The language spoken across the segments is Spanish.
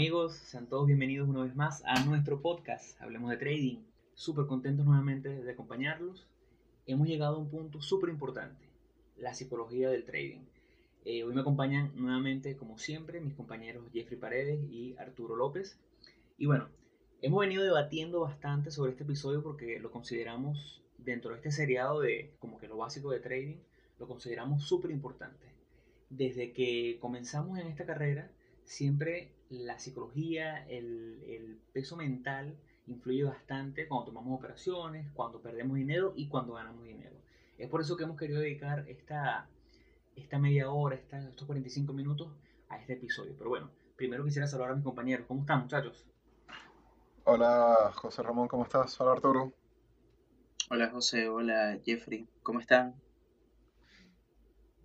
Hola, ¿qué tal amigos? Sean todos bienvenidos una vez más a nuestro podcast, Hablemos de Trading. Súper contentos nuevamente de acompañarlos. Hemos llegado a un punto súper importante, la psicología del trading. Eh, hoy me acompañan nuevamente, como siempre, mis compañeros Jeffrey Paredes y Arturo López. Y bueno, hemos venido debatiendo bastante sobre este episodio porque lo consideramos dentro de este seriado de como que lo básico de trading, lo consideramos súper importante. Desde que comenzamos en esta carrera, siempre la psicología, el, el peso mental influye bastante cuando tomamos operaciones, cuando perdemos dinero y cuando ganamos dinero. Es por eso que hemos querido dedicar esta, esta media hora, esta, estos 45 minutos a este episodio. Pero bueno, primero quisiera saludar a mis compañeros. ¿Cómo están, muchachos? Hola, José Ramón, ¿cómo estás? Hola, Arturo. Hola, José. Hola, Jeffrey. ¿Cómo están?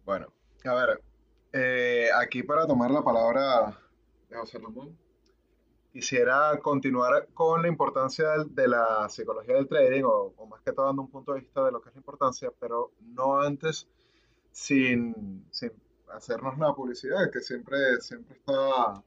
Bueno, a ver, eh, aquí para tomar la palabra José Ramón, quisiera continuar con la importancia de la psicología del trading, o, más que todo dando un punto de vista de lo que es la importancia, pero no antes sin, sin hacernos la publicidad, que siempre, siempre, está,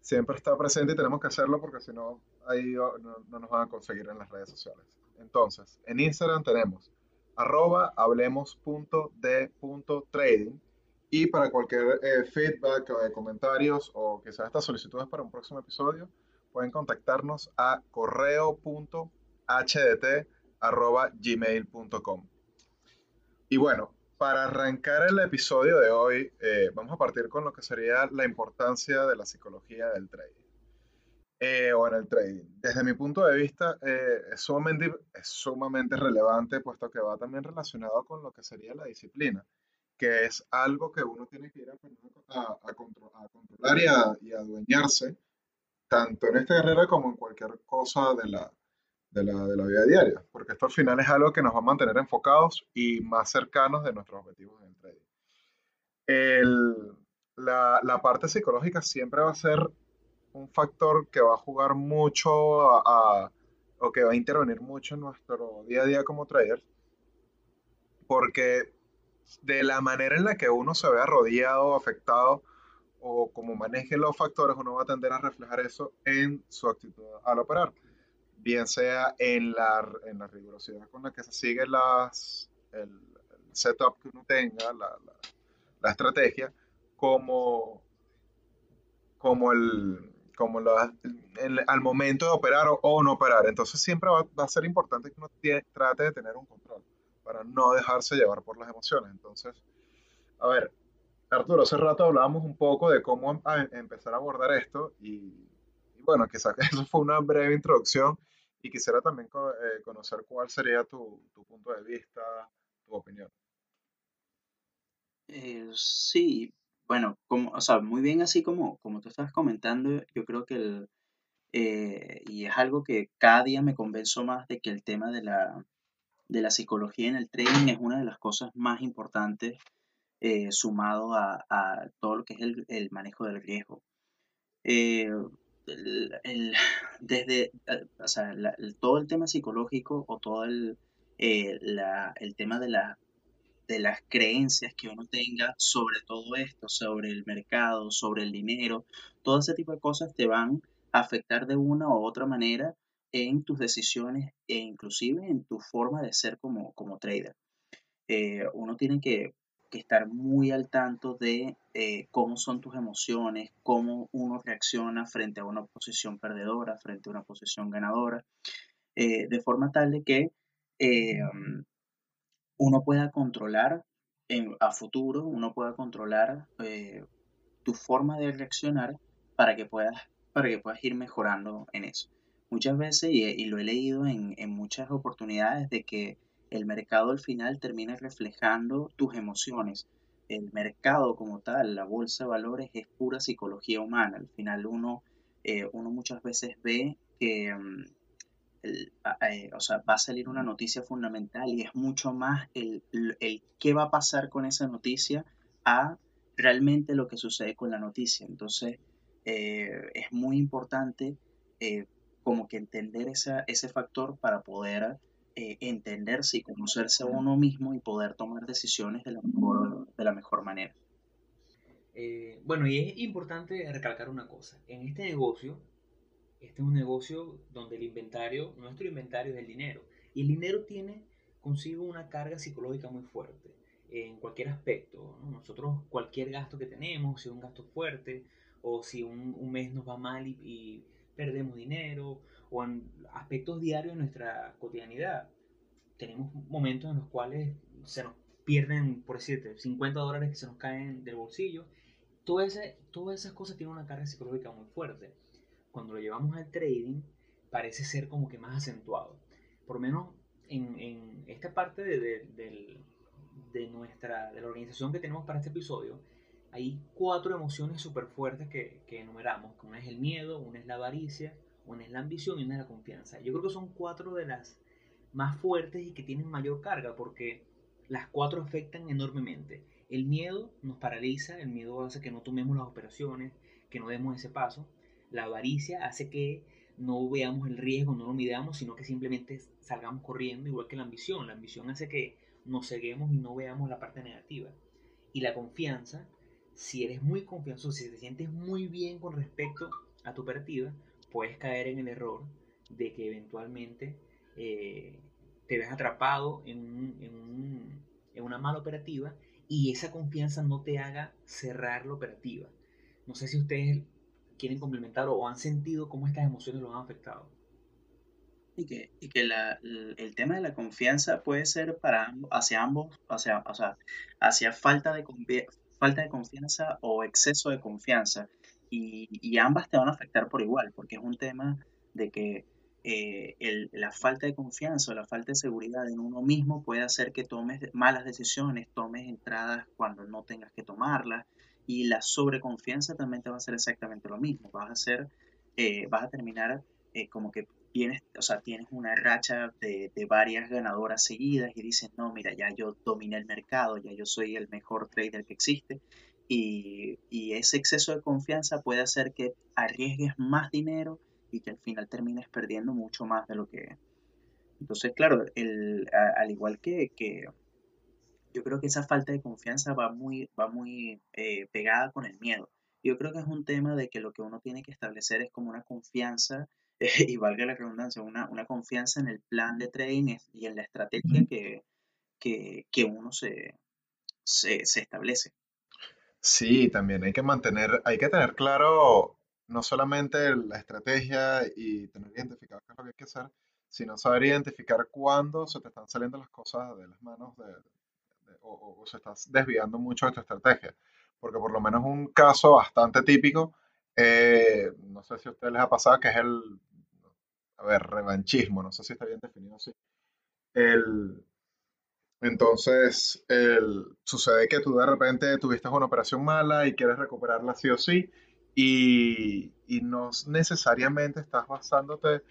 siempre está presente y tenemos que hacerlo porque si no, ahí no, no nos van a conseguir en las redes sociales. Entonces, en Instagram tenemos arroba hablemos.de.trading y para cualquier eh, feedback, eh, comentarios o quizás estas solicitudes para un próximo episodio, pueden contactarnos a correo.hdt.gmail.com. Y bueno, para arrancar el episodio de hoy, eh, vamos a partir con lo que sería la importancia de la psicología del trading. o en el trading. Desde mi punto de vista, es, sumamente, es sumamente relevante, puesto que va también relacionado con lo que sería la disciplina que es algo que uno tiene que ir a, a, controlar y a, y adueñarse, tanto en esta carrera como en cualquier cosa de la, de la, de la, vida diaria, porque esto al final es algo que nos va a mantener enfocados y más cercanos de nuestros objetivos en el trading. El, la, la, parte psicológica siempre va a ser un factor que va a jugar mucho a, o que va a intervenir mucho en nuestro día a día como traders, porque de la manera en la que uno se vea rodeado, afectado o como maneje los factores, uno va a tender a reflejar eso en su actitud al operar. Bien sea en la, en la rigurosidad con la que se sigue las, el, setup que uno tenga, la, la, estrategia, como, como, el, como al momento de operar o, no operar. Entonces siempre va, a ser importante que uno trate de tener un control para no dejarse llevar por las emociones. Entonces, a ver, Arturo, hace rato hablábamos un poco de cómo em, empezar a abordar esto y, bueno, quizás eso fue una breve introducción y quisiera también eh, conocer cuál sería tu, punto de vista, tu opinión. Eh, sí, bueno, como, o sea, muy bien así como, como tú estabas comentando, yo creo que el, eh, y es algo que cada día me convenzo más de que el tema de la, de la psicología en el trading es una de las cosas más importantes eh, sumado a, todo lo que es el, manejo del riesgo. Eh, desde todo el tema psicológico o todo el, eh, el tema de, la, de las creencias que uno tenga sobre todo esto, sobre el mercado, sobre el dinero, todo ese tipo de cosas te van a afectar de una u otra manera en tus decisiones e inclusive en tu forma de ser como, como trader. Eh, uno tiene que, estar muy al tanto de eh, cómo son tus emociones, cómo uno reacciona frente a una posición perdedora, frente a una posición ganadora, eh, de forma tal de que uno pueda controlar en, a futuro, uno pueda controlar tu forma de reaccionar para que puedas, para que puedas ir mejorando en eso muchas veces, y, lo he leído en, muchas oportunidades, de que el mercado al final termina reflejando tus emociones. El mercado como tal, la bolsa de valores, es pura psicología humana. Al final uno, eh, uno muchas veces ve que mm, eh, o sea, va a salir una noticia fundamental y es mucho más el, el, qué va a pasar con esa noticia a realmente lo que sucede con la noticia. Entonces, eh, es muy importante como que entender ese factor para poder eh, entenderse y conocerse a uno mismo y poder tomar decisiones de la mejor, de la mejor manera. Eh, bueno, y es importante recalcar una cosa. En este negocio, este es un negocio donde el inventario, nuestro inventario es el dinero. Y el dinero tiene consigo una carga psicológica muy fuerte en cualquier aspecto. Nosotros, cualquier gasto que tenemos, si es un gasto fuerte, o si un, un mes nos va mal y, perdemos dinero, o en aspectos diarios de nuestra cotidianidad. Tenemos momentos en los cuales se nos pierden, por decirte, 50 dólares que se nos caen del bolsillo. Todo ese, todas esas cosas tienen una carga psicológica muy fuerte. Cuando lo llevamos al trading, parece ser como que más acentuado. Por menos en, en esta parte de, del, de nuestra, de la organización que tenemos para este episodio, hay cuatro emociones súper fuertes que, que enumeramos. Una es el miedo, una es la avaricia, una es la ambición y una es la confianza. Yo creo que son cuatro de las más fuertes y que tienen mayor carga porque las cuatro afectan enormemente. El miedo nos paraliza, el miedo hace que no tomemos las operaciones, que no demos ese paso. La avaricia hace que no veamos el riesgo, no lo midamos, sino que simplemente salgamos corriendo, igual que la ambición. La ambición hace que nos ceguemos y no veamos la parte negativa. Y la confianza, si eres muy confianzoso, si te sientes muy bien con respecto a tu operativa, puedes caer en el error de que eventualmente eh, te ves atrapado en, en, una mala operativa y esa confianza no te haga cerrar la operativa. No sé si ustedes quieren complementar o han sentido cómo estas emociones los han afectado. Y que, y que la, el tema de la confianza puede ser para hacia ambos, hacia, o sea, hacia falta de, falta de confianza o exceso de confianza. Y, ambas te van a afectar por igual, porque es un tema de que eh, la falta de confianza o la falta de seguridad en uno mismo puede hacer que tomes malas decisiones, tomes entradas cuando no tengas que tomarlas. Y la sobreconfianza también te va a hacer exactamente lo mismo. Vas a hacer, eh, vas a terminar eh, como que tienes, o sea, tienes una racha de, varias ganadoras seguidas y dices, no, mira, ya yo dominé el mercado, ya yo soy el mejor trader que existe. Y, ese exceso de confianza puede hacer que arriesgues más dinero y que al final termines perdiendo mucho más de lo que... Entonces, claro, el, al igual que, que, yo creo que esa falta de confianza va muy, va muy eh, pegada con el miedo. Yo creo que es un tema de que lo que uno tiene que establecer es como una confianza y valga la redundancia, una, una, confianza en el plan de trading y en la estrategia que, que, que uno se, se, se, establece. Sí, también hay que mantener, hay que tener claro no solamente la estrategia y tener identificado qué es lo que hay que hacer, sino saber identificar cuándo se te están saliendo las cosas de las manos de, o, o, se estás desviando mucho de tu estrategia. Porque por lo menos un caso bastante típico eh, no sé si a ustedes les ha pasado que es el, a ver, revanchismo, no sé si está bien definido así. El, entonces, el, sucede que tú de repente tuviste una operación mala y quieres recuperarla sí o sí, y, y no necesariamente estás basándote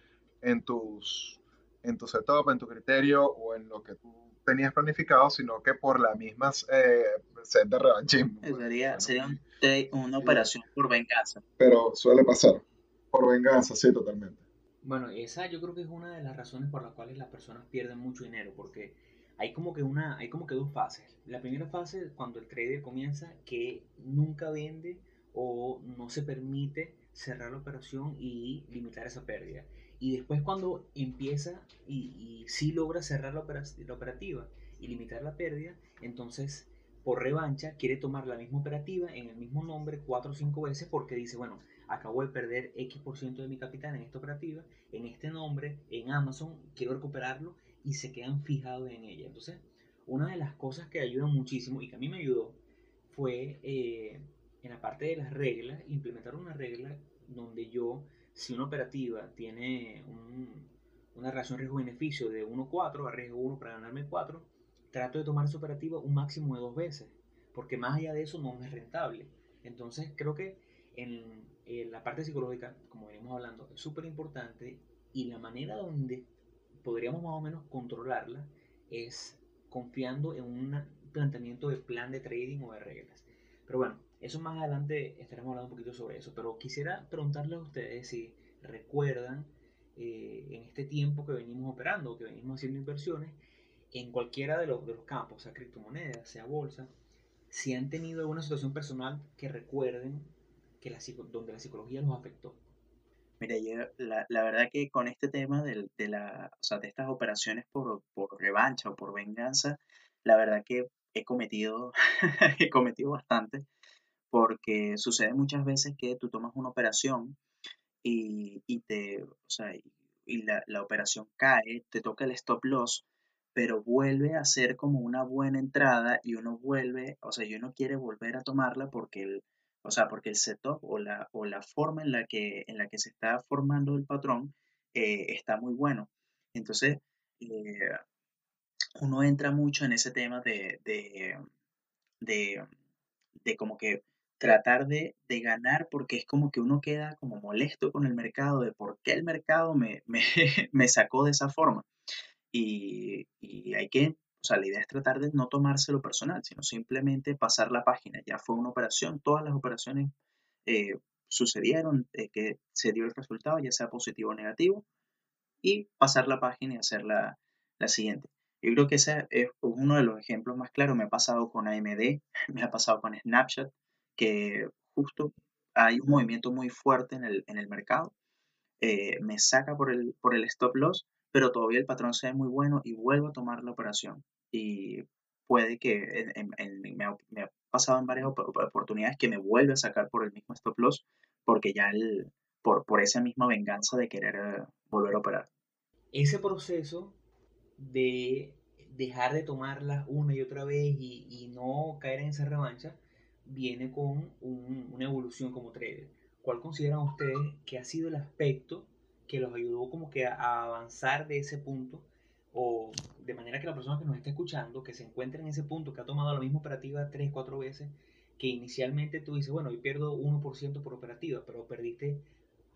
en tus en tu setup, en tu criterio o en lo que tú tenías planificado, sino que por la misma eh, sed de revanchismo. Sería, sería una operación por venganza. Pero suele pasar. Por venganza, sí, totalmente. Bueno, esa yo creo que es una de las razones por las cuales las personas pierden mucho dinero, porque hay como que una, hay como que dos fases. La primera fase cuando el trader comienza que nunca vende o no se permite cerrar la operación y limitar esa pérdida. Y después cuando empieza y, y sí logra cerrar la, operativa y limitar la pérdida, entonces por revancha quiere tomar la misma operativa en el mismo nombre cuatro o cinco veces porque dice, bueno, acabo de perder X por ciento de mi capital en esta operativa, en este nombre, en Amazon, quiero recuperarlo y se quedan fijados en ella. Entonces, una de las cosas que ayuda muchísimo y que a mí me ayudó fue eh, en la parte de las reglas, implementar una regla donde yo si una operativa tiene una relación riesgo-beneficio de 1-4, arriesgo 1 para ganarme 4, trato de tomar esa operativa un máximo de dos veces, porque más allá de eso no es rentable. Entonces creo que en, la parte psicológica, como venimos hablando, es súper importante y la manera donde podríamos más o menos controlarla es confiando en un planteamiento de plan de trading o de reglas. Pero bueno, eso más adelante estaremos hablando un poquito sobre eso, pero quisiera preguntarles a ustedes si recuerdan eh, en este tiempo que venimos operando, que venimos haciendo inversiones, en cualquiera de los, de los campos, sea criptomonedas, sea bolsa, si han tenido alguna situación personal que recuerden que la, donde la psicología los afectó. Mira, yo, la, la, verdad que con este tema de, de, la, o sea, de estas operaciones por, por revancha o por venganza, la verdad que he cometido, he cometido bastante, porque sucede muchas veces que tú tomas una operación y, y te, o sea, y la, la, operación cae, te toca el stop loss, pero vuelve a ser como una buena entrada y uno vuelve, o sea, y uno quiere volver a tomarla porque el, o sea, porque el setup o la, o la forma en la, que, en la que se está formando el patrón eh, está muy bueno. Entonces, eh, uno entra mucho en ese tema de, de, de, como que tratar de, de, ganar porque es como que uno queda como molesto con el mercado de por qué el mercado me, me, me sacó de esa forma. Y, y, hay que, o sea, la idea es tratar de no tomárselo personal, sino simplemente pasar la página. Ya fue una operación, todas las operaciones eh, sucedieron, eh, que se dio el resultado, ya sea positivo o negativo, y pasar la página y hacer la, la siguiente. Yo creo que ese es uno de los ejemplos más claros. Me ha pasado con AMD, me ha pasado con Snapchat, que justo hay un movimiento muy fuerte en el, en el mercado. Eh, me saca por el, por el stop loss, pero todavía el patrón se muy bueno y vuelvo a tomar la operación. Y puede que me, ha, pasado en varias oportunidades que me vuelve a sacar por el mismo stop loss, porque ya el, por, por esa misma venganza de querer eh, volver a operar. Ese proceso de dejar de tomarlas una y otra vez y, no caer en esa revancha, viene con una evolución como trader. ¿Cuál consideran ustedes que ha sido el aspecto que los ayudó como que a, avanzar de ese punto? O de manera que la persona que nos está escuchando, que se encuentre en ese punto, que ha tomado la misma operativa tres, cuatro veces, que inicialmente tú dices, bueno, hoy pierdo 1% por operativa, pero perdiste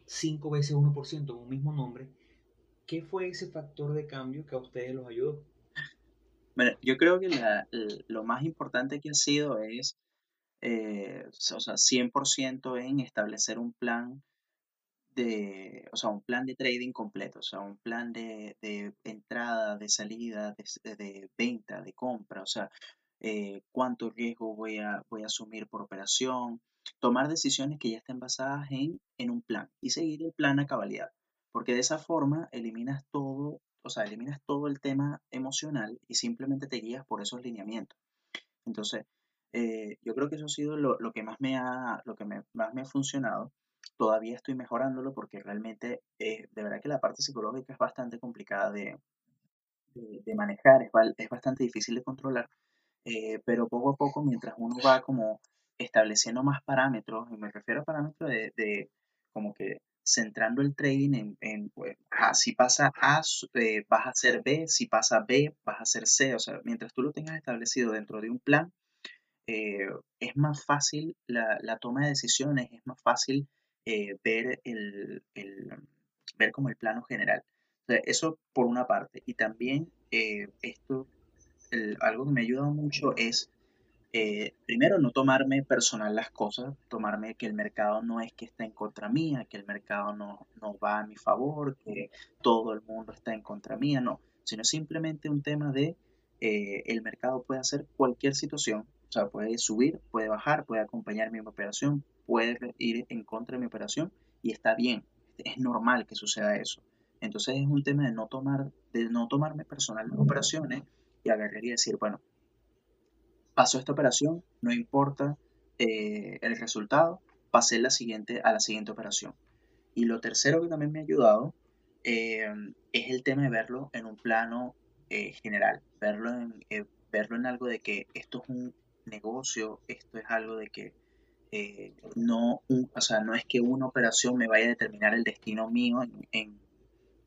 cinco veces 1% con un mismo nombre, ¿Qué fue ese factor de cambio que a ustedes los ayudó? Bueno, yo creo que lo más importante que ha sido es, eh, o sea, 100% en establecer un plan de, o sea, un plan de trading completo, o sea, un plan de, entrada, de salida, de, venta, de compra, o sea, eh, cuánto riesgo voy a, voy a asumir por operación, tomar decisiones que ya estén basadas en, en un plan y seguir el plan a cabalidad porque de esa forma eliminas todo, o sea, eliminas todo el tema emocional y simplemente te guías por esos lineamientos. Entonces, eh, yo creo que eso ha sido lo, que más me ha, lo que más me ha funcionado. Todavía estoy mejorándolo porque realmente, eh, de verdad que la parte psicológica es bastante complicada de, de, manejar, es, es, bastante difícil de controlar, eh, pero poco a poco, mientras uno va como estableciendo más parámetros, y me refiero a parámetros de, de como que centrando el trading en, pues, si pasa A, eh, vas a hacer B, si pasa B, vas a hacer C. O sea, mientras tú lo tengas establecido dentro de un plan, eh, es más fácil la, toma de decisiones, es más fácil eh, ver, el, ver como el plano general. eso por una parte. Y también esto, algo que me ayuda mucho es eh, primero, no tomarme personal las cosas, tomarme que el mercado no es que está en contra mía, que el mercado no, no va a mi favor, que todo el mundo está en contra mía, no, sino simplemente un tema de eh, el mercado puede hacer cualquier situación, o sea, puede subir, puede bajar, puede acompañar mi operación, puede ir en contra de mi operación y está bien, es normal que suceda eso. Entonces es un tema de no tomar, de no tomarme personal las operaciones y agarrar y decir, bueno, pasó esta operación, no importa eh, el resultado, pasé la siguiente, a la siguiente operación. Y lo tercero que también me ha ayudado eh, es el tema de verlo en un plano eh, general, verlo en, verlo en algo de que esto es un negocio, esto es algo de que no, o sea, no es que una operación me vaya a determinar el destino mío en,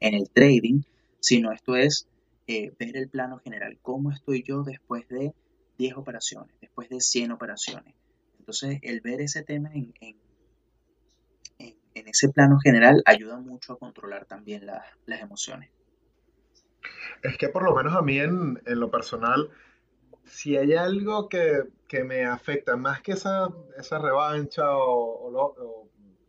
en el trading, sino esto es ver el plano general, cómo estoy yo después de 10 operaciones, después de 100 operaciones. Entonces, el ver ese tema en, en, ese plano general ayuda mucho a controlar también las emociones. Es que por lo menos a mí en, lo personal, si hay algo que, me afecta más que esa, esa revancha o,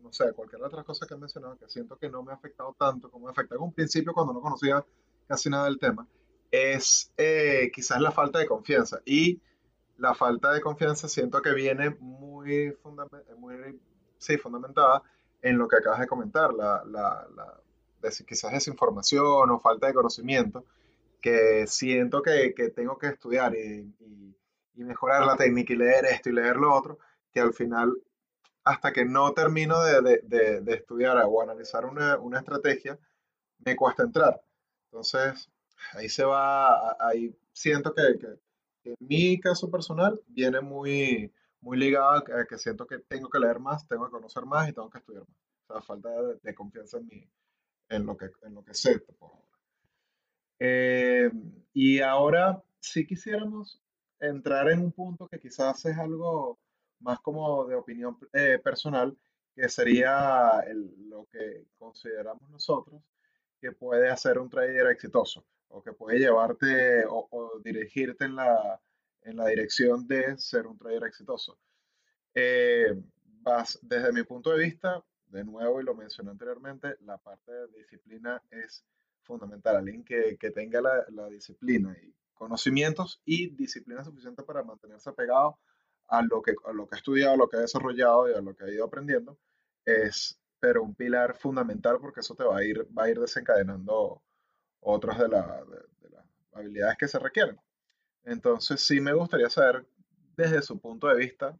no sé, cualquier otra cosa que he mencionado, que siento que no me ha afectado tanto como me afectaba en un principio cuando no conocía casi nada del tema, es eh, quizás la falta de confianza. Y la falta de confianza siento que viene muy, muy sí, fundamentada en lo que acabas de comentar, la, la, la quizás desinformación o falta de conocimiento, que siento que, que tengo que estudiar y, y, mejorar la técnica y leer esto y leer lo otro, que al final, hasta que no termino de, de, de estudiar o analizar una, una estrategia, me cuesta entrar. Entonces, ahí se va, ahí siento que, que, en mi caso personal viene muy, muy ligado a que siento que tengo que leer más, tengo que conocer más y tengo que estudiar más. O sea, falta de, confianza en, mí, en, lo que, en lo que sé por. Eh, y ahora sí quisiéramos entrar en un punto que quizás es algo más como de opinión eh, personal, que sería lo que consideramos nosotros que puede hacer un trader exitoso o que puede llevarte o, dirigirte en la, en la, dirección de ser un trader exitoso. Eh, vas, desde mi punto de vista, de nuevo, y lo mencioné anteriormente, la parte de disciplina es fundamental. Alguien que, que tenga la, la, disciplina y conocimientos y disciplina suficiente para mantenerse pegado a lo, que, a lo que ha estudiado, a lo que ha desarrollado y a lo que ha ido aprendiendo, es pero un pilar fundamental porque eso te va a ir, va a ir desencadenando otras de, las habilidades que se requieren. Entonces sí me gustaría saber desde su punto de vista,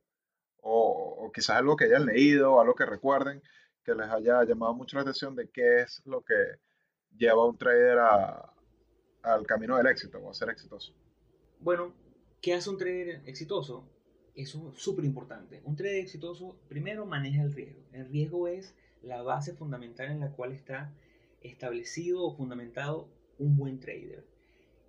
o, quizás algo que hayan leído, o algo que recuerden, que les haya llamado mucho la atención de qué es lo que lleva a un trader al camino del éxito o a ser exitoso. Bueno, ¿qué hace un trader exitoso? Eso es súper importante. Un trader exitoso primero maneja el riesgo. El riesgo es la base fundamental en la cual está establecido o fundamentado un buen trader.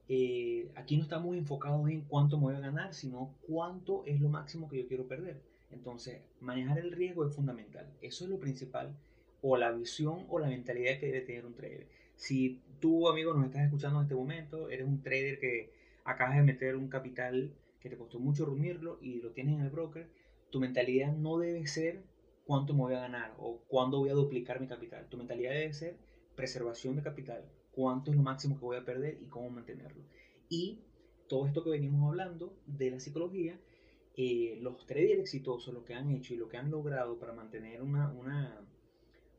Eh, aquí no estamos enfocados en cuánto me voy a ganar, sino cuánto es lo máximo que yo quiero perder. Entonces, manejar el riesgo es fundamental. Eso es lo principal, o la visión o la mentalidad que debe tener un trader. Si tú, amigo, nos estás escuchando en este momento, eres un trader que acabas de meter un capital que te costó mucho reunirlo y lo tienes en el broker, tu mentalidad no debe ser cuánto me voy a ganar o cuándo voy a duplicar mi capital. Tu mentalidad debe ser preservación de capital, cuánto es lo máximo que voy a perder y cómo mantenerlo. Y todo esto que venimos hablando de la psicología, eh, los traders exitosos, lo que han hecho y lo que han logrado para mantener una, una,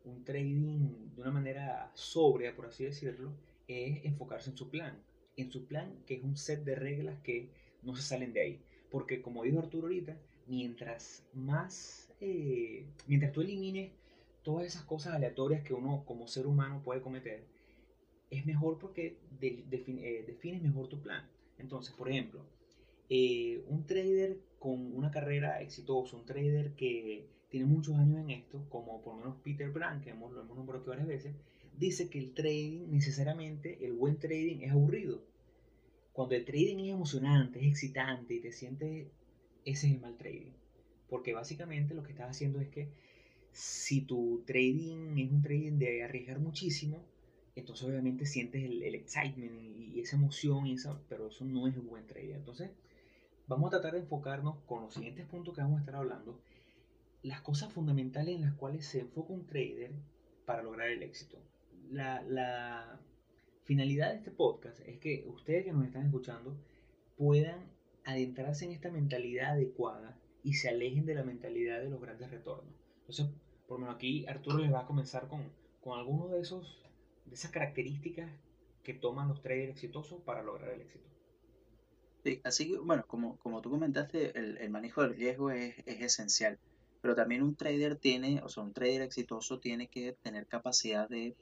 un trading de una manera sobria, por así decirlo, es enfocarse en su plan. En su plan, que es un set de reglas que no se salen de ahí. Porque como dijo Arturo ahorita, mientras más eh, mientras tú elimines todas esas cosas aleatorias que uno como ser humano puede cometer, es mejor porque eh, defines mejor tu plan. Entonces, por ejemplo, eh, un trader con una carrera exitosa, un trader que tiene muchos años en esto, como por lo menos Peter Brand, que hemos, lo hemos nombrado aquí varias veces, dice que el trading necesariamente, el buen trading es aburrido. Cuando el trading es emocionante, es excitante y te sientes, ese es el mal trading. Porque básicamente lo que estás haciendo es que si tu trading es un trading de arriesgar muchísimo, entonces obviamente sientes el, excitement y, esa emoción, y esa, pero eso no es un buen trading. Entonces vamos a tratar de enfocarnos con los siguientes puntos que vamos a estar hablando, las cosas fundamentales en las cuales se enfoca un trader para lograr el éxito. La, la finalidad de este podcast es que ustedes que nos están escuchando puedan adentrarse en esta mentalidad adecuada y se alejen de la mentalidad de los grandes retornos. Entonces, por lo menos aquí Arturo les va a comenzar con, con algunos de esos de esas características que toman los traders exitosos para lograr el éxito. Sí, así que, bueno, como, como tú comentaste, el, el manejo del riesgo es, es, esencial, pero también un trader tiene, o sea, un trader exitoso tiene que tener capacidad de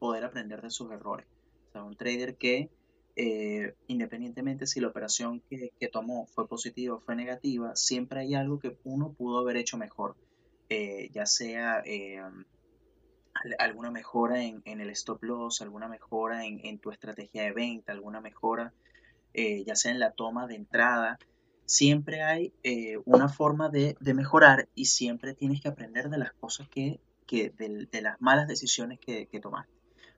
poder aprender de sus errores. O sea, un trader que eh, independientemente si la operación que, tomó fue positiva o fue negativa, siempre hay algo que uno pudo haber hecho mejor, eh, ya sea eh, alguna mejora en, el stop loss, alguna mejora en, tu estrategia de venta, alguna mejora ya sea en la toma de entrada. Siempre hay una forma de, mejorar y siempre tienes que aprender de las cosas que, de, las malas decisiones que, que tomaste.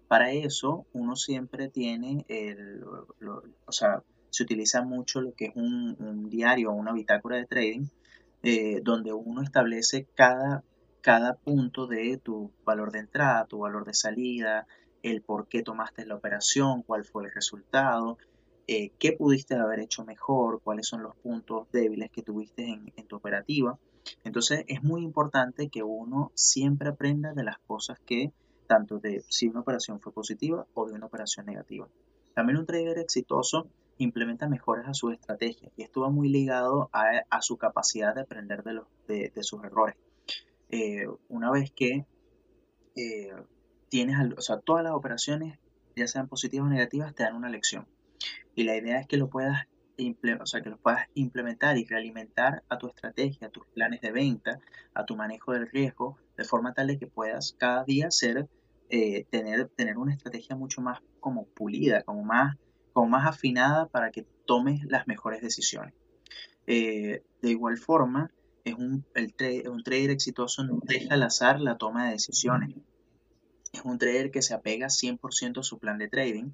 Para eso uno siempre tiene, el, o sea, se utiliza mucho lo que es un, diario o una bitácora de trading, eh, donde uno establece cada, cada punto de tu valor de entrada, tu valor de salida, el por qué tomaste la operación, cuál fue el resultado. Eh, qué pudiste haber hecho mejor, cuáles son los puntos débiles que tuviste en, tu operativa. Entonces es muy importante que uno siempre aprenda de las cosas que, tanto de si una operación fue positiva o de una operación negativa. También un trader exitoso implementa mejoras a su estrategia y esto va muy ligado a, su capacidad de aprender de sus errores. Eh, una vez que eh, tienes, o sea, todas las operaciones, ya sean positivas o negativas, te dan una lección. Y la idea es que lo puedas, o sea, que lo puedas implementar y realimentar a tu estrategia, a tus planes de venta, a tu manejo del riesgo, de forma tal de que puedas cada día ser, eh, tener, tener una estrategia mucho más como pulida, como más, como más afinada para que tomes las mejores decisiones. de igual forma, es un, el un trader exitoso no deja al azar la toma de decisiones. Es un trader que se apega 100% a su plan de trading,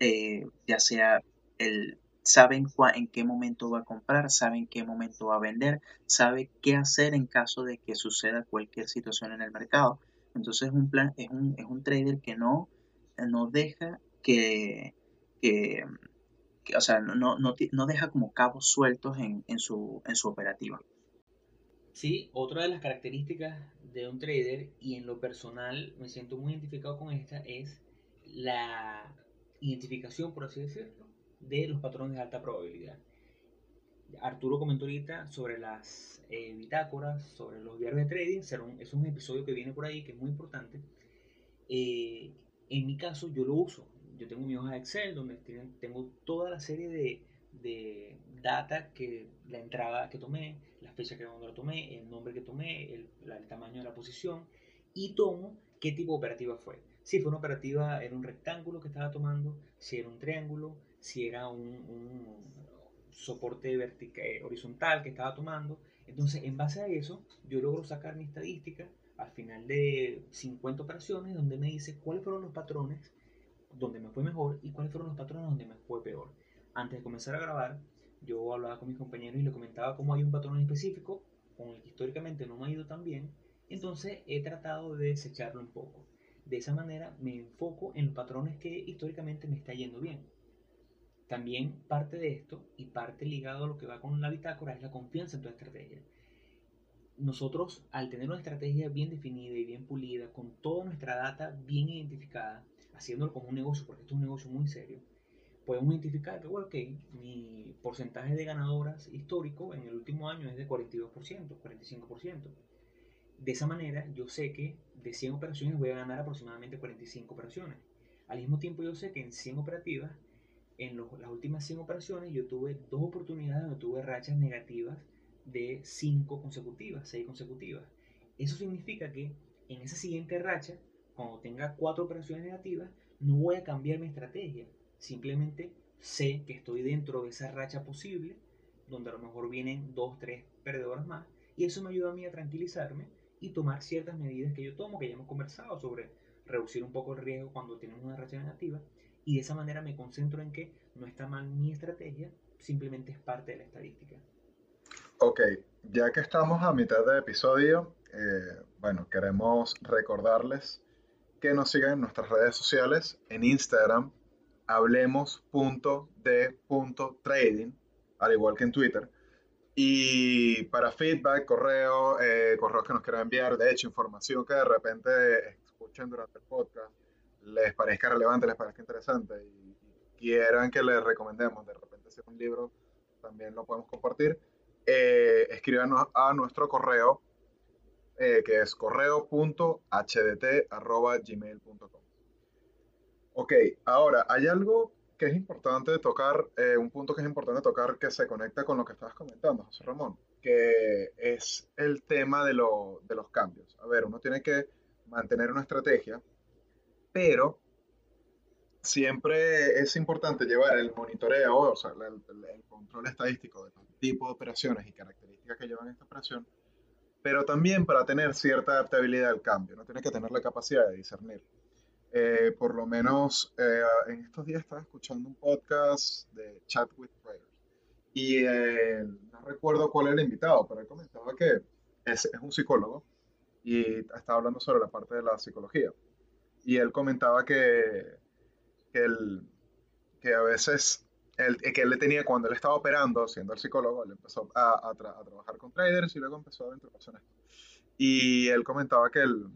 eh, ya sea el sabe en, qué momento va a comprar, sabe en qué momento va a vender, sabe qué hacer en caso de que suceda cualquier situación en el mercado. Entonces es un plan, es un, es un trader que no, no deja que, que, o sea, no, no, no, deja como cabos sueltos en, en, su, en su operativa. Sí, otra de las características de un trader, y en lo personal me siento muy identificado con esta, es la identificación, por así decirlo, de los patrones de alta probabilidad. Arturo comentó ahorita sobre las eh, bitácoras, sobre los diarios de trading, es un episodio que viene por ahí que es muy importante. Eh, en mi caso yo lo uso, yo tengo mi hoja de Excel donde tengo toda la serie de, de data que la entrada que tomé, la fecha que cuando la tomé, el nombre que tomé, el, tamaño de la posición y tomo qué tipo de operativa fue. Si fue una operativa, era un rectángulo que estaba tomando, si era un triángulo, si era un, soporte vertical, eh, horizontal que estaba tomando. Entonces, en base a eso, yo logro sacar mi estadística al final de 50 operaciones donde me dice cuáles fueron los patrones donde me fue mejor y cuáles fueron los patrones donde me fue peor antes de comenzar a grabar, yo hablaba con mis compañeros y le comentaba cómo hay un patrón específico con el que históricamente no me ha ido tan bien, entonces he tratado de desecharlo un poco. De esa manera me enfoco en los patrones que históricamente me está yendo bien. También parte de esto y parte ligado a lo que va con la bitácora es la confianza en tu estrategia. Nosotros, al tener una estrategia bien definida y bien pulida, con toda nuestra data bien identificada, haciéndolo como un negocio, porque esto es un negocio muy serio, podemos identificar que, bueno, que mi porcentaje de ganadoras histórico en el último año es de 42%, 45%. De esa manera, yo sé que de 100 operaciones voy a ganar aproximadamente 45 operaciones. Al mismo tiempo, yo sé que en 100 operativas, en las últimas 100 operaciones, yo tuve dos oportunidades donde tuve rachas negativas de 5 consecutivas, 6 consecutivas. Eso significa que en esa siguiente racha, cuando tenga 4 operaciones negativas, no voy a cambiar mi estrategia Simplemente sé que estoy dentro de esa racha posible, donde a lo mejor vienen dos, tres perdedoras más, y eso me ayuda a mí a tranquilizarme y tomar ciertas medidas que yo tomo, que ya hemos conversado sobre reducir un poco el riesgo cuando tenemos una racha negativa, y de esa manera me concentro en que no está mal mi estrategia, simplemente es parte de la estadística. Ok, ya que estamos a mitad del episodio, eh, bueno, queremos recordarles que nos sigan en nuestras redes sociales, en Instagram hablemos.de.trading, al igual que en Twitter. Y para feedback, correo, eh, correos que nos quieran enviar, de hecho, información que de repente escuchen durante el podcast, les parezca relevante, les parezca interesante y, quieran que les recomendemos, de repente si es un libro, también lo podemos compartir, eh, escríbanos a nuestro correo, eh, que es correo.hdt.gmail.com. Ok, ahora, hay algo que es importante tocar, eh, un punto que es importante tocar que se conecta con lo que estabas comentando, José Ramón, que es el tema de, de los cambios. A ver, uno tiene que mantener una estrategia, pero siempre es importante llevar el monitoreo, o sea, el, el, control estadístico de los tipos de operaciones y características que llevan esta operación, pero también para tener cierta adaptabilidad al cambio, no tiene que tener la capacidad de discernir. Eh, por lo menos eh, en estos días estaba escuchando un podcast de Chat with Traders y eh, no recuerdo cuál era el invitado, pero él comentaba que es, es, un psicólogo y estaba hablando sobre la parte de la psicología. Y él comentaba que, que, el, que a veces el, que él le tenía cuando él estaba operando, siendo el psicólogo, él empezó a, trabajar con traders y luego empezó a vender esto. Y él comentaba que, el,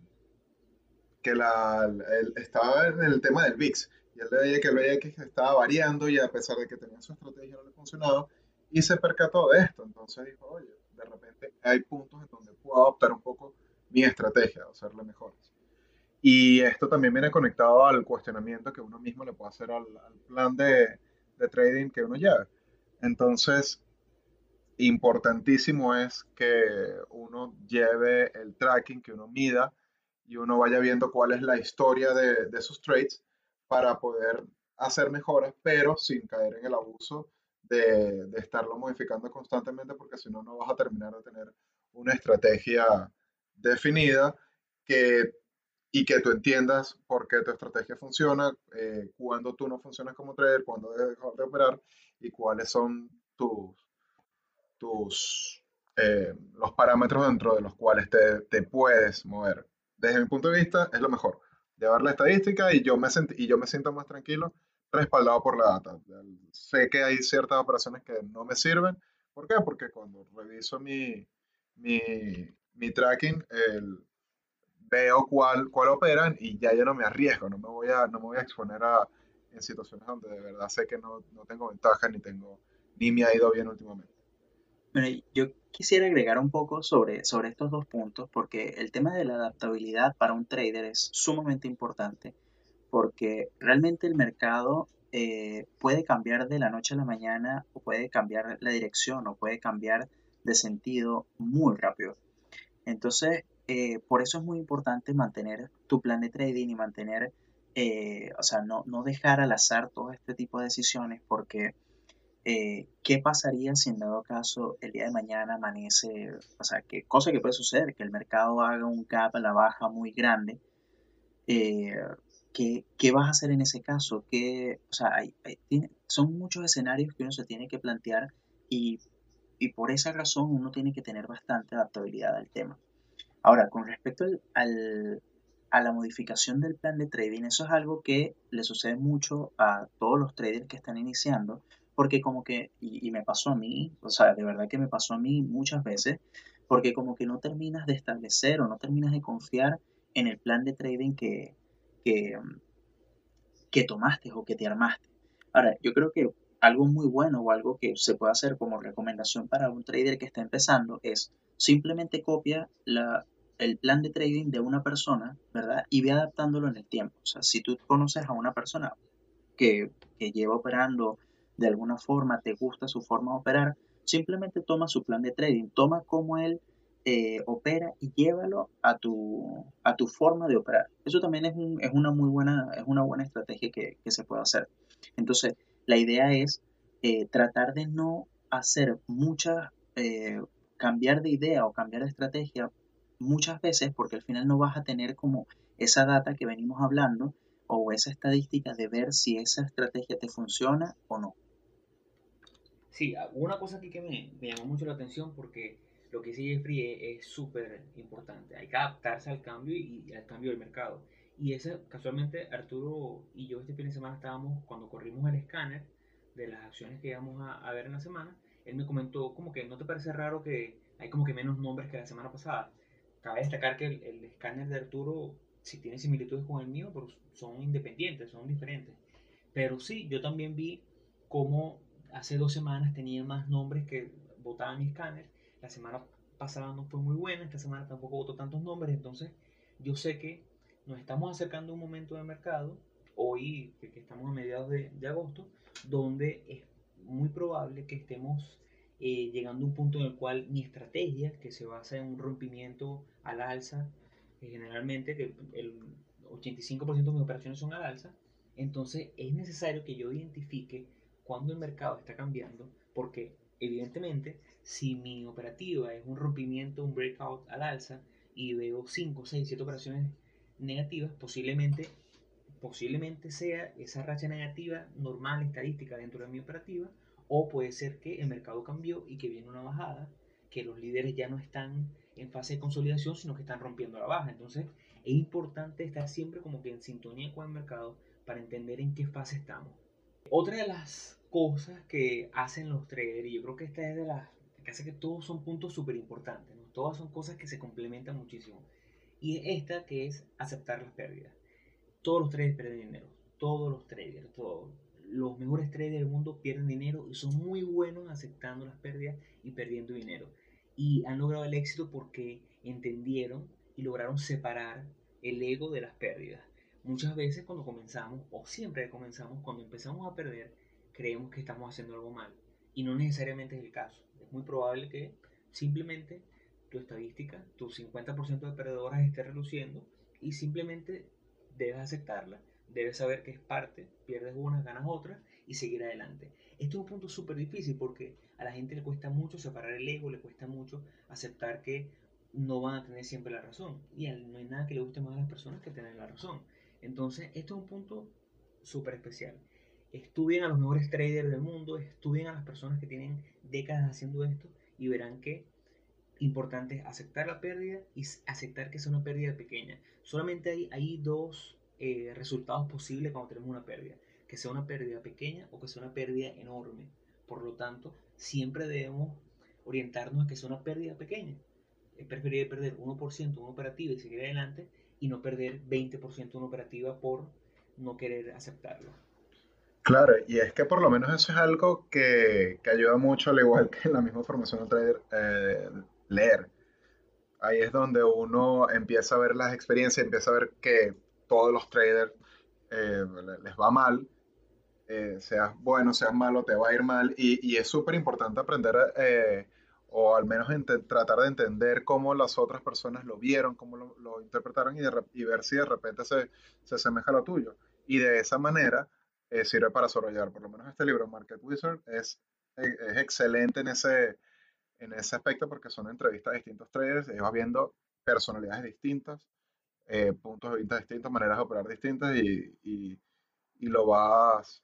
que la, él estaba en el tema del VIX. Y él veía que el VIX estaba variando y a pesar de que tenía su estrategia no le funcionaba. Y se percató de esto. Entonces dijo, oye, de repente hay puntos en donde puedo adoptar un poco mi estrategia, hacerle mejores. Y esto también viene conectado al cuestionamiento que uno mismo le puede hacer al, al plan de, de trading que uno lleve. Entonces, importantísimo es que uno lleve el tracking, que uno mida y uno vaya viendo cuál es la historia de, de sus trades para poder hacer mejoras, pero sin caer en el abuso de, de, estarlo modificando constantemente, porque si no, no vas a terminar de tener una estrategia definida que y que tú entiendas por qué tu estrategia funciona, eh, cuándo tú no funcionas como trader, cuándo debes dejar de operar y cuáles son tus, tus eh, los parámetros dentro de los cuales te, te, puedes mover. Desde mi punto de vista, es lo mejor. Llevar la estadística y yo me, siento más tranquilo respaldado por la data. Sé que hay ciertas operaciones que no me sirven. ¿Por qué? Porque cuando reviso mi, tracking, veo cuál, operan y ya yo no me arriesgo, no me voy a, exponer a, en situaciones donde de verdad sé que no, no tengo ventaja ni tengo ni me ha ido bien últimamente. Bueno, yo quisiera agregar un poco sobre, sobre estos dos puntos porque el tema de la adaptabilidad para un trader es sumamente importante porque realmente el mercado eh, puede cambiar de la noche a la mañana o puede cambiar la dirección o puede cambiar de sentido muy rápido. Entonces, eh, por eso es muy importante mantener tu plan de trading y mantener, eh, o sea, no, no, dejar al azar todo este tipo de decisiones porque eh, ¿qué pasaría si en dado caso el día de mañana amanece, o sea, qué cosa que puede suceder, que el mercado haga un gap a la baja muy grande? ¿qué, ¿qué, vas a hacer en ese caso? ¿Qué, o sea, hay, son muchos escenarios que uno se tiene que plantear y, y por esa razón uno tiene que tener bastante adaptabilidad al tema. Ahora, con respecto al, a la modificación del plan de trading, eso es algo que le sucede mucho a todos los traders que están iniciando, porque como que, y, me pasó a mí, o sea, de verdad que me pasó a mí muchas veces, porque como que no terminas de establecer o no terminas de confiar en el plan de trading que, que, que tomaste o que te armaste. Ahora, yo creo que algo muy bueno o algo que se puede hacer como recomendación para un trader que está empezando es simplemente copia la, el plan de trading de una persona, ¿verdad? Y ve adaptándolo en el tiempo. O sea, si tú conoces a una persona que, lleva operando de alguna forma, te gusta su forma de operar, simplemente toma su plan de trading, toma cómo él eh, opera y llévalo a tu, a tu forma de operar. Eso también es, es, una muy buena, es una buena estrategia que, se puede hacer. Entonces, la idea es eh, tratar de no hacer muchas, eh, cambiar de idea o cambiar de estrategia muchas veces porque al final no vas a tener como esa data que venimos hablando o esa estadística de ver si esa estrategia te funciona o no. Sí, una cosa aquí que me, llamó mucho la atención porque lo que dice Jeffrey es súper importante. Hay que adaptarse al cambio y, al cambio del mercado. Y ese, casualmente, Arturo y yo este fin de semana estábamos, cuando corrimos el escáner de las acciones que íbamos a, a ver en la semana, él me comentó como que no te parece raro que hay como que menos nombres que la semana pasada. Cabe destacar que el, escáner de Arturo, si tiene similitudes con el mío, pero son independientes, son diferentes. Pero sí, yo también vi cómo hace dos semanas tenía más nombres que votaban mi escáner. La semana pasada no fue muy buena, esta semana tampoco votó tantos nombres. Entonces, yo sé que nos estamos acercando a un momento de mercado, hoy que estamos a mediados de, de agosto, donde es muy probable que estemos eh, llegando a un punto en el cual mi estrategia, que se basa en un rompimiento al alza, eh, generalmente que el 85% de mis operaciones son al alza, entonces es necesario que yo identifique cuando el mercado está cambiando, porque evidentemente si mi operativa es un rompimiento, un breakout al alza, y veo 5, 6, 7 operaciones negativas, posiblemente, posiblemente sea esa racha negativa normal, estadística dentro de mi operativa, o puede ser que el mercado cambió y que viene una bajada, que los líderes ya no están en fase de consolidación, sino que están rompiendo la baja. Entonces es importante estar siempre como que en sintonía con el mercado para entender en qué fase estamos. Otra de las cosas que hacen los traders y yo creo que esta es de las que hace que todos son puntos súper importantes, ¿no? Todas son cosas que se complementan muchísimo. Y esta que es aceptar las pérdidas. Todos los traders pierden dinero. Todos los traders, todos. Los mejores traders del mundo pierden dinero y son muy buenos aceptando las pérdidas y perdiendo dinero. Y han logrado el éxito porque entendieron y lograron separar el ego de las pérdidas. Muchas veces cuando comenzamos, o siempre comenzamos, cuando empezamos a perder, creemos que estamos haciendo algo mal. Y no necesariamente es el caso. Es muy probable que simplemente tu estadística, tu 50% de perdedoras esté reluciendo y simplemente debes aceptarla, debes saber que es parte, pierdes unas, ganas otras y seguir adelante. Esto es un punto súper difícil porque a la gente le cuesta mucho separar el ego, le cuesta mucho aceptar que no van a tener siempre la razón. Y no hay nada que le guste más a las personas que tener la razón. Entonces, esto es un punto súper especial. Estudien a los mejores traders del mundo, estudien a las personas que tienen décadas haciendo esto y verán que importante es aceptar la pérdida y aceptar que es una pérdida pequeña. Solamente hay, dos eh, resultados posibles cuando tenemos una pérdida. Que sea una pérdida pequeña o que sea una pérdida enorme. Por lo tanto, siempre debemos orientarnos a que sea una pérdida pequeña. Es preferible perder 1% en una operativa y seguir adelante y no perder 20% en una operativa por no querer aceptarlo. Claro, y es que por lo menos eso es algo que, que ayuda mucho, al igual que en la misma formación de trader, eh, leer. Ahí es donde uno empieza a ver las experiencias, empieza a ver que todos los traders eh, les va mal, eh, seas bueno, seas malo, te va a ir mal, y, y es súper importante aprender, eh, o al menos tratar de entender cómo las otras personas lo vieron, cómo lo, interpretaron, y, y, ver si de repente se, se asemeja a lo tuyo. Y de esa manera sirve para desarrollar, por lo menos este libro, Market Wizard, es, es excelente en ese, en ese aspecto porque son entrevistas a distintos traders, ellos vas viendo personalidades distintas, eh, puntos de vista distintos, maneras de operar distintas y, y, y lo vas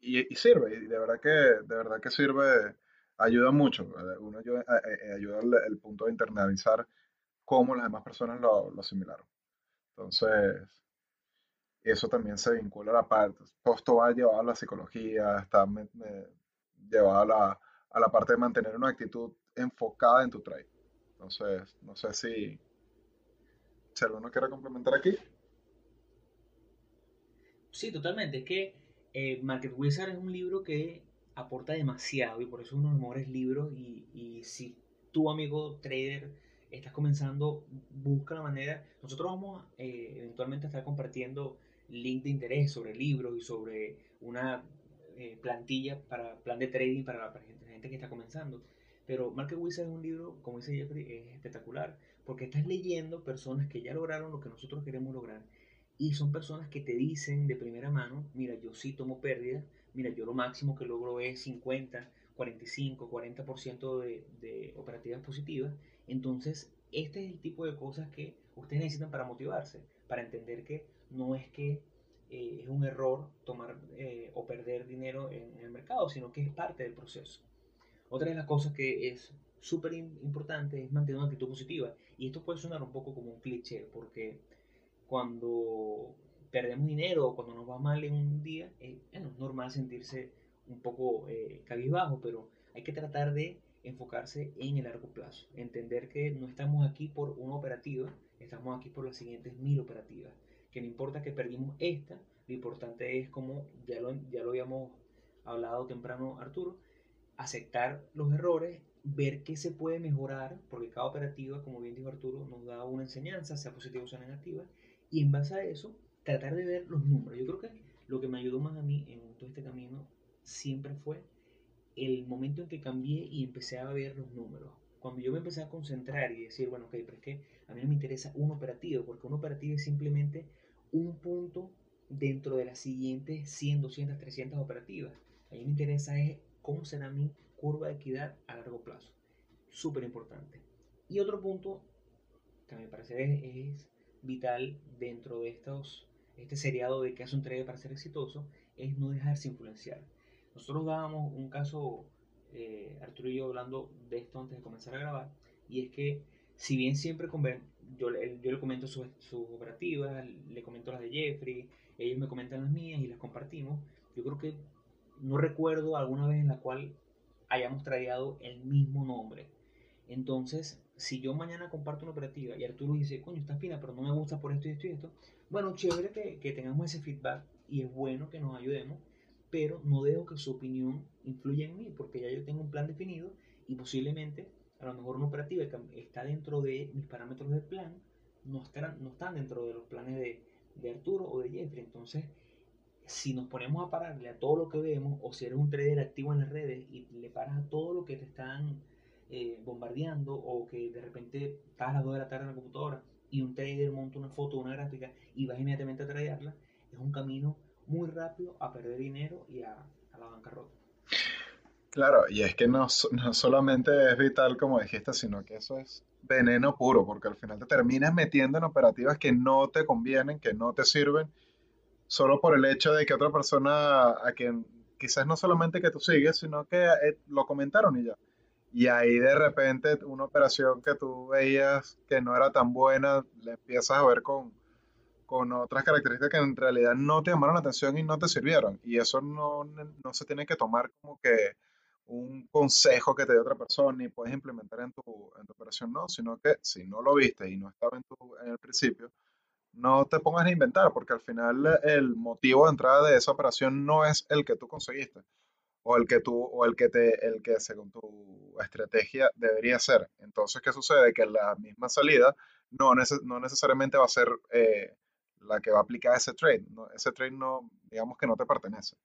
y, sirve, y de verdad que de verdad que sirve, ayuda mucho, uno ayuda, eh, ayuda el, el, punto de internalizar cómo las demás personas lo, lo asimilaron. Entonces, eso también se vincula a la parte, esto va llevado a la psicología, está llevado a la, a la parte de mantener una actitud enfocada en tu trade. Entonces, no sé si, si alguno quiere complementar aquí. Sí, totalmente. Es que eh, Market Wizard es un libro que aporta demasiado y por eso es uno de los mejores libros. Y, y si tu amigo trader estás comenzando, busca la manera. Nosotros vamos eh, eventualmente a estar compartiendo link de interés sobre libros y sobre una eh, plantilla para plan de trading para la gente, gente que está comenzando. Pero Market Wizard es un libro, como dice Jeffrey, es espectacular, porque estás leyendo personas que ya lograron lo que nosotros queremos lograr. Y son personas que te dicen de primera mano, mira, yo sí tomo pérdidas, mira, yo lo máximo que logro es 50, 45, 40% de, de operativas positivas. Entonces, este es el tipo de cosas que ustedes necesitan para motivarse, para entender que no es que eh, es un error tomar eh, o perder dinero en, el mercado, sino que es parte del proceso. Otra de las cosas que es súper importante es mantener una actitud positiva. Y esto puede sonar un poco como un cliché, porque cuando perdemos dinero o cuando nos va mal en un día, eh, bueno, es normal sentirse un poco cabizbajo, pero hay que tratar de enfocarse en el largo plazo. Entender que no estamos aquí por una operativa, estamos aquí por las siguientes mil operativas. Que no importa que perdimos esta, lo importante es como ya lo, ya lo habíamos hablado temprano Arturo, aceptar los errores, ver qué se puede mejorar, porque cada operativa, como bien dijo Arturo, nos da una enseñanza, sea positiva o sea negativa, y en base a eso, tratar de ver los números. Yo creo que lo que me ayudó más a mí en todo este camino siempre fue el momento en que cambié y empecé a ver los números. Cuando yo me empecé a concentrar y decir, bueno, ok, pero es que a mí no me interesa un operativo, porque un operativo es simplemente un punto dentro de las siguientes 100, 200, 300 operativas. A mí me interesa es cómo será mi curva de equidad a largo plazo. Súper importante. Y otro punto que me parece es, es, vital dentro de estos, este seriado de que hace un trader para ser exitoso es no dejarse influenciar. Nosotros dábamos un caso, eh, Arturo y yo hablando de esto antes de comenzar a grabar, y es que si bien siempre yo, yo le comento sus, sus operativas, le comento las de Jeffrey, ellos me comentan las mías y las compartimos, yo creo que no recuerdo alguna vez en la cual hayamos traído el mismo nombre. Entonces, si yo mañana comparto una operativa y Arturo dice, coño, está fina, pero no me gusta por esto y esto y esto, bueno, chévere que, que tengamos ese feedback y es bueno que nos ayudemos, pero no dejo que su opinión influya en mí, porque ya yo tengo un plan definido y posiblemente a lo mejor una operativa está dentro de mis parámetros del plan, no están, no están dentro de los planes de, de Arturo o de Jeffrey. Entonces, si nos ponemos a pararle a todo lo que vemos, o si eres un trader activo en las redes y le paras a todo lo que te están eh, bombardeando, o que de repente estás a las 2 de la tarde en la computadora y un trader monta una foto, una gráfica y vas inmediatamente a tradearla, es un camino muy rápido a perder dinero y a, a la bancarrota. Claro, y es que no, no solamente es vital como dijiste, sino que eso es veneno puro, porque al final te terminas metiendo en operativas que no te convienen, que no te sirven solo por el hecho de que otra persona a quien quizás no solamente que tú sigues, sino que eh, lo comentaron y ya. Y ahí de repente una operación que tú veías que no era tan buena, le empiezas a ver con, con otras características que en realidad no te llamaron la atención y no te sirvieron. Y eso no, no se tiene que tomar como que un consejo que te dio otra persona y puedes implementar en tu, en tu operación, no, sino que si no lo viste y no estaba en, tu, el principio, no te pongas a inventar, porque al final el motivo de entrada de esa operación no es el que tú conseguiste o el que tú o el que te el que según tu estrategia debería ser. Entonces, ¿qué sucede? Que la misma salida no, no necesariamente va a ser eh, la que va a aplicar ese trade. ese trade no, digamos que no te pertenece.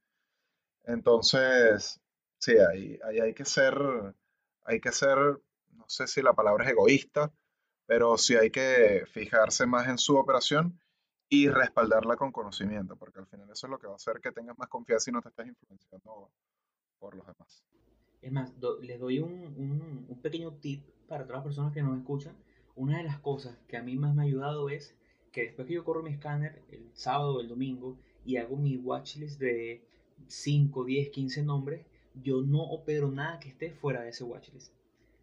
Entonces, sí, ahí, ahí hay que ser, hay que ser, no sé si la palabra es egoísta, pero sí hay que fijarse más en su operación y respaldarla con conocimiento, porque al final eso es lo que va a hacer que tengas más confianza y no te estés influenciando por los demás. Es más, les doy un, un, pequeño tip para todas las personas que nos escuchan. Una de las cosas que a mí más me ha ayudado es que después que yo corro mi escáner el sábado o el domingo y hago mi watchlist de 5, 10, 15 nombres, yo no opero nada que esté fuera de ese watchlist.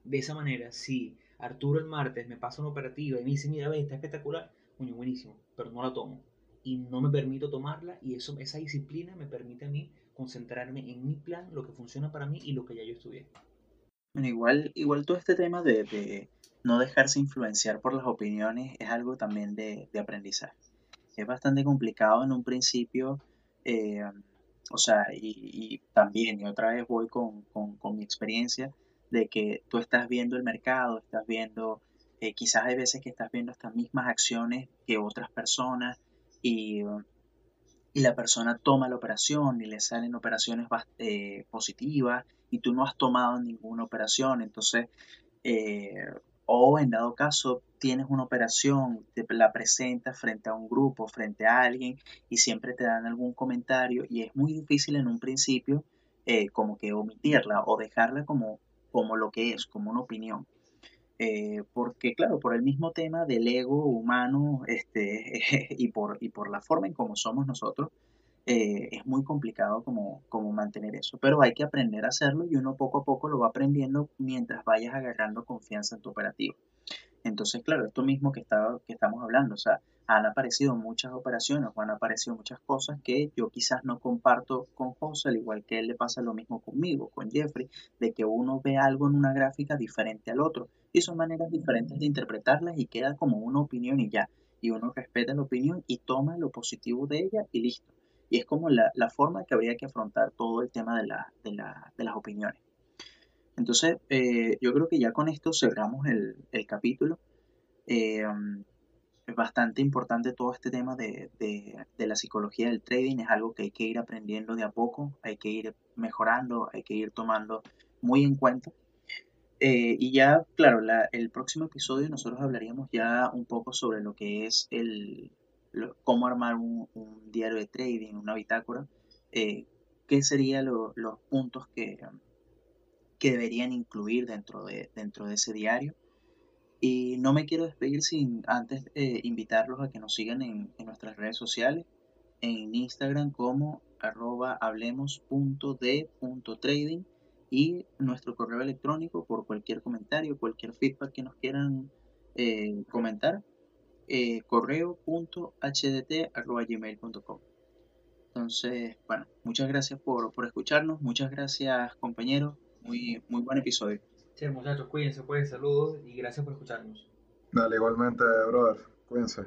De esa manera, si Arturo el martes me pasa una operativa y me dice, mira, ve, está espectacular, coño, buenísimo, pero no la tomo. Y no me permito tomarla y eso, esa disciplina me permite a mí concentrarme en mi plan, lo que funciona para mí y lo que ya yo estudié. Bueno, igual, igual todo este tema de, no dejarse influenciar por las opiniones es algo también de, aprendizaje. Es bastante complicado en un principio, eh, o sea, y, también, y otra vez voy con, con mi experiencia, de que tú estás viendo el mercado, estás viendo, eh, quizás hay veces que estás viendo estas mismas acciones que otras personas y, y la persona toma la operación y le salen operaciones eh, positivas y tú no has tomado ninguna operación, entonces, eh, o en dado caso tienes una operación, te la presentas frente a un grupo, frente a alguien y siempre te dan algún comentario y es muy difícil en un principio como que omitirla o dejarla como como lo que es, como una opinión. Eh, porque claro, por el mismo tema del ego humano este, y, por, y por la forma en cómo somos nosotros, eh, es muy complicado como, como mantener eso. Pero hay que aprender a hacerlo y uno poco a poco lo va aprendiendo mientras vayas agarrando confianza en tu operativo. Entonces, claro, esto mismo que, estaba, que estamos hablando, o sea, han aparecido muchas operaciones o han aparecido muchas cosas que yo quizás no comparto con José, al igual que él le pasa lo mismo conmigo, con Jeffrey, de que uno ve algo en una gráfica diferente al otro y son maneras diferentes de interpretarlas y queda como una opinión y ya. Y uno respeta la opinión y toma lo positivo de ella y listo. Y es como la, la forma que habría que afrontar todo el tema de, la, de, la, de las opiniones. Entonces, eh, yo creo que ya con esto cerramos el, el capítulo. Eh, es bastante importante todo este tema de, de, la psicología del trading, es algo que hay que ir aprendiendo de a poco, hay que ir mejorando, hay que ir tomando muy en cuenta. Eh, y ya, claro, la, el próximo episodio nosotros hablaríamos ya un poco sobre lo que es el cómo armar un, un, diario de trading, una bitácora, qué serían los puntos que, que deberían incluir dentro de, dentro de ese diario. Y no me quiero despedir sin antes eh, invitarlos a que nos sigan en, en, nuestras redes sociales, en Instagram como arroba hablemos.d.trading y nuestro correo electrónico por cualquier comentario, cualquier feedback que nos quieran eh, comentar, eh, correo.hdt.gmail.com. Entonces, Entonces, bueno, muchas gracias por, por escucharnos, muchas gracias compañeros, muy, muy buen episodio. Sí, muchachos, cuídense, pues, saludos y gracias por escucharnos. Dale, igualmente, brother. Cuídense.